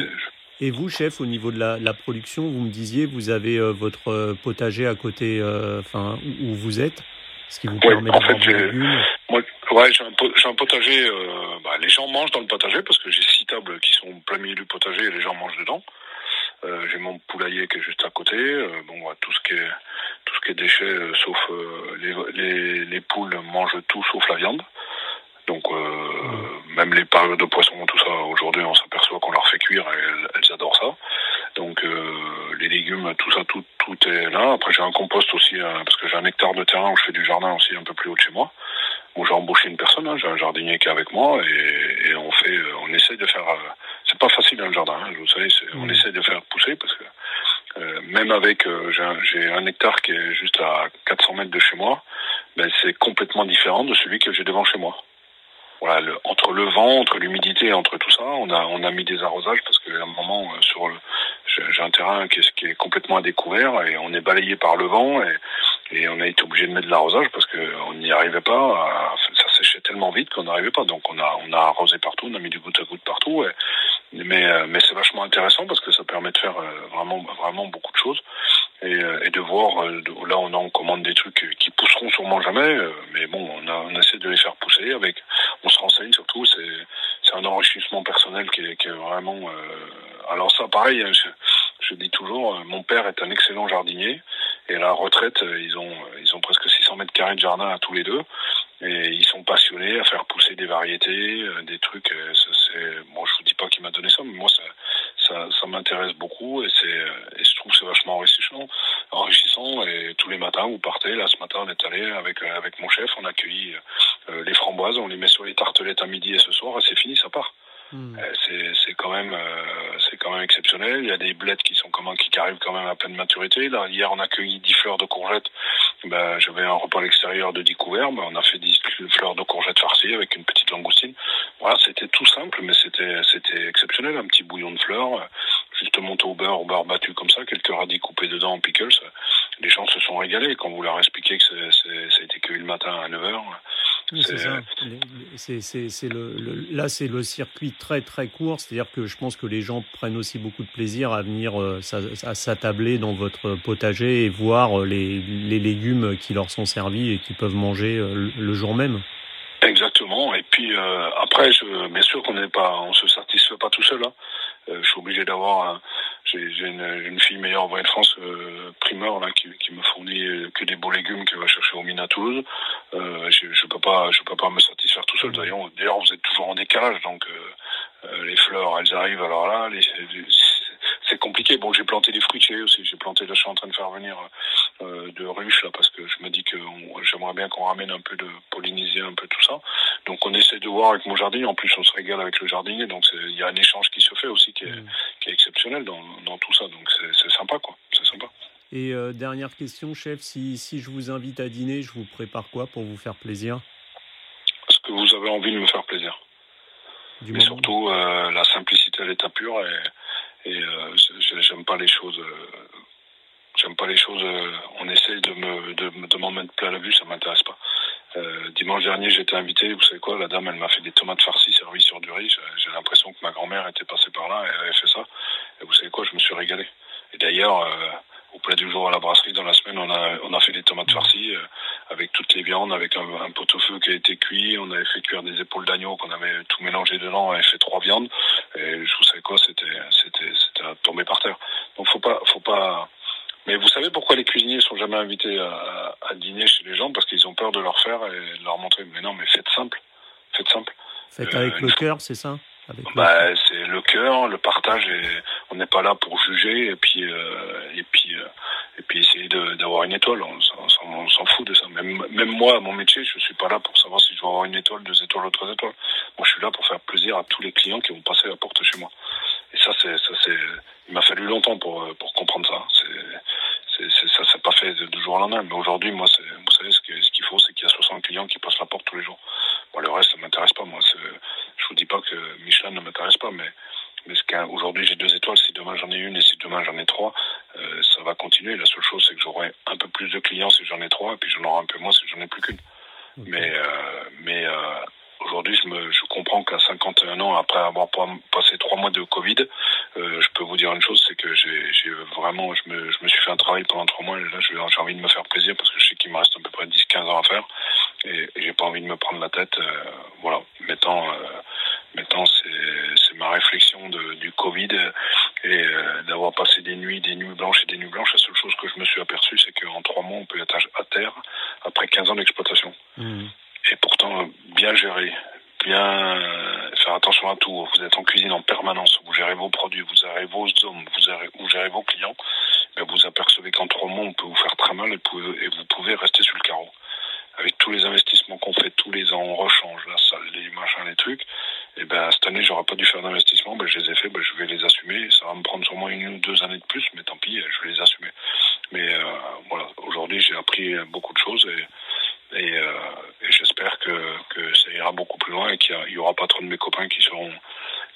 Speaker 1: et vous, chef, au niveau de la, la, production, vous me disiez, vous avez euh, votre potager à côté, enfin, où vous êtes ce qui vous permet en fait, j'ai,
Speaker 2: moi, ouais, j'ai un, j'ai un potager. Euh, bah, les gens mangent dans le potager parce que j'ai six tables qui sont plein milieu du potager et les gens mangent dedans. Euh, j'ai mon poulailler qui est juste à côté. Euh, bon, bah, tout ce qui est tout ce qui est déchets, euh, sauf les, les, les poules mangent tout sauf la viande. Donc mmh. même les parures de poisson, tout ça. Aujourd'hui, on s'aperçoit qu'on leur fait cuire et elles, elles adorent ça. Donc légumes, tout ça, tout, tout est là. Après, j'ai un compost aussi, euh, parce que j'ai un hectare de terrain où je fais du jardin aussi un peu plus haut de chez moi. Où j'ai embauché une personne, hein, j'ai un jardinier qui est avec moi et, et on fait, euh, on essaie de faire. Euh, c'est pas facile dans le jardin, hein, vous savez, on mmh. essaie de faire pousser parce que même avec, j'ai un, un, hectare qui est juste à 400 mètres de chez moi, ben c'est complètement différent de celui que j'ai devant chez moi entre le vent, entre l'humidité, entre tout ça, on a on a mis des arrosages parce qu'à un moment sur le, j'ai un terrain qui est, complètement à découvert et on est balayé par le vent et, on a été obligé de mettre de l'arrosage parce qu'on n'y arrivait pas. ça séchait tellement vite qu'on n'arrivait pas. Donc on a on a arrosé partout, on a mis du goutte à goutte partout. Mais euh, mais c'est vachement intéressant parce que ça permet de faire euh, vraiment vraiment beaucoup de choses et, euh, et de voir là on en commande des trucs qui pousseront sûrement jamais. Mais bon, on, essaie de les faire pousser avec. On se renseigne surtout. C'est un enrichissement personnel qui est, vraiment. alors ça, pareil. Hein, je, dis toujours, euh, mon père est un excellent jardinier et à la retraite, euh, ils ont euh, ils ont presque 600 mètres carrés de jardin à tous les deux et ils sont passionnés à faire pousser des variétés, des trucs. Moi, je vous dis pas qui m'a donné ça, mais moi ça ça, ça m'intéresse beaucoup et c'est et je trouve c'est vachement enrichissant, enrichissant et tous les matins vous partez. Là, ce matin, on est allé avec avec mon chef, on accueille les framboises, on les met sur les tartelettes à midi et ce soir et c'est fini, ça part. Hmm. Euh, c'est quand même euh, c'est quand même exceptionnel. Il y a des blettes qui sont comment qui arrivent quand même à pleine maturité. Là hier on a cueilli 10 fleurs de courgettes. Ben, j'avais un repas à l'extérieur de 10 couverts. Ben, on a fait 10 fleurs de courgettes farcies avec une petite langoustine. Voilà, c'était tout simple, mais c'était c'était exceptionnel. Un petit bouillon de fleurs, juste monté au beurre, au beurre battu comme ça, quelques radis coupés dedans en pickles. Les gens se sont régalés quand vous leur expliquez que ça a été cueilli le matin à 9h.
Speaker 1: C'est ça. C'est, le, là, c'est le circuit très très court. C'est-à-dire que je pense que les gens prennent aussi beaucoup de plaisir à venir euh, à s'attabler dans votre potager et voir euh, les, les, légumes qui leur sont servis et qui peuvent manger euh, le jour même.
Speaker 2: Puis après, bien sûr qu'on n'est pas, on se satisfait pas tout seul. Hein. je suis obligé d'avoir j'ai une, fille meilleure en de France euh, primeur qui, qui, me fournit euh, que des beaux légumes qu'elle va chercher au mine à Toulouse. Euh, je, je peux pas me satisfaire tout seul. D'ailleurs vous êtes toujours en décalage donc euh, euh les fleurs elles arrivent alors là c'est compliqué. Bon j'ai planté des fruitiers aussi. J'ai planté là je suis en train de faire venir euh, de ruches là parce que je me dis que j'aimerais bien qu'on ramène un peu de polynésien un peu tout ça. Donc on essaie de voir avec mon jardin. En plus on se régale avec le jardinier donc il y a un échange qui se fait aussi qui est, mmh. qui est exceptionnel dans, dans tout ça. Donc c'est sympa quoi. C'est sympa.
Speaker 1: Et euh, dernière question, chef, si, si je vous invite à dîner, je vous prépare quoi pour vous faire plaisir?
Speaker 2: Ce que vous avez envie de me faire plaisir. Du Mais surtout euh, la simplicité à l'état pur et, et euh, j'aime pas les choses J'aime pas les choses. On essaye de me de, de m'en mettre plein la vue, ça m'intéresse pas. Euh, dimanche dernier, j'étais invité. Vous savez quoi La dame, elle m'a fait des tomates farcies servies sur du riz. J'ai l'impression que ma grand-mère était passée par là et avait fait ça. Et vous savez quoi Je me suis régalé. Et d'ailleurs, euh, au plat du jour à la brasserie, dans la semaine, on a on a fait des tomates farcies euh, avec toutes les viandes, avec un, un pot-au-feu qui a été cuit. On avait fait cuire des épaules d'agneau qu'on avait tout mélangé dedans. On avait fait trois viandes. Et je vous savez quoi C'était c'était c'était tombé par terre. Donc faut pas faut pas mais vous savez pourquoi les cuisiniers sont jamais invités à, à dîner chez les gens? Parce qu'ils ont peur de leur faire et de leur montrer. Mais non, mais faites simple. Faites simple.
Speaker 1: Faites avec euh, le cœur, c'est ça?
Speaker 2: Bah, c'est le cœur, le partage. Et on n'est pas là pour juger et puis euh, et puis euh, et puis essayer d'avoir une étoile. On, on, s'en fout de ça. Même même moi, à mon métier, je suis pas là pour savoir si je vais avoir une étoile, deux étoiles ou trois étoiles. Moi, je suis là pour faire plaisir à tous les clients qui vont passer la porte chez moi. Et ça, c'est ça, c'est. Il m'a fallu longtemps pour pour comprendre ça. C'est ça s'est pas fait de, jour au lendemain. Mais aujourd'hui, moi, vous savez, ce qu'il ce faut, c'est qu'il y a 60 clients qui passent la porte tous les jours. Bon, le reste, ça m'intéresse pas. Moi, je vous dis pas que Michelin ne m'intéresse pas, mais mais aujourd'hui j'ai deux étoiles, si demain j'en ai une et si demain j'en ai trois, euh, ça va continuer. La seule chose c'est que j'aurai un peu plus de clients si j'en ai trois, et puis j'en aurai un peu moins si j'en ai plus qu'une. Mais euh, mais euh, aujourd'hui je me je comprends qu'à 51 ans après avoir passé trois mois de Covid, euh, peux vous dire une chose, c'est que j'ai vraiment je me je me suis fait un travail pendant trois mois. Et là j'ai envie de me faire plaisir parce que je sais qu'il me reste à peu près 10-15 ans à faire et, et j'ai pas envie de me prendre la tête. Euh, voilà, mettant Maintenant, c'est ma réflexion de, du Covid et euh, d'avoir passé des nuits, des nuits blanches et des nuits blanches. La seule chose que je me suis aperçu, c'est qu'en trois mois, on peut être à terre après 15 ans d'exploitation. Mmh. Et pourtant, bien gérer, bien faire attention à tout. Vous êtes en cuisine en permanence, vous gérez vos produits, vous gérez vos hommes, vous gérez, vos clients. Vous apercevez qu'en trois mois, on peut vous faire très mal et vous pouvez rester sur le carreau avec tous les investissements qu'on fait tous les ans, on rechange la salle, les machins, les trucs. Et ben cette année, j'aurais pas dû faire d'investissement, ben je les ai fait, ben je vais les assumer. Ça va me prendre sûrement une ou deux années de plus, mais tant pis, je vais les assumer. Mais euh, voilà, aujourd'hui, j'ai appris beaucoup de choses et, et, euh, et j'espère que, que ça ira beaucoup plus loin et qu'il y, aura pas trop de mes copains qui seront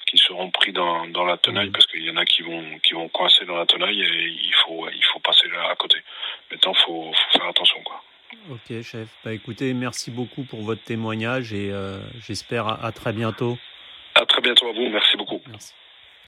Speaker 2: qui seront pris dans, dans la tenaille parce qu'il y en a qui vont qui vont coincer dans la tenaille et il faut il faut passer à côté. Maintenant, faut, faut faire attention quoi.
Speaker 1: Ok, chef. Bah, écoutez, merci beaucoup pour votre témoignage et euh, j'espère à, très bientôt.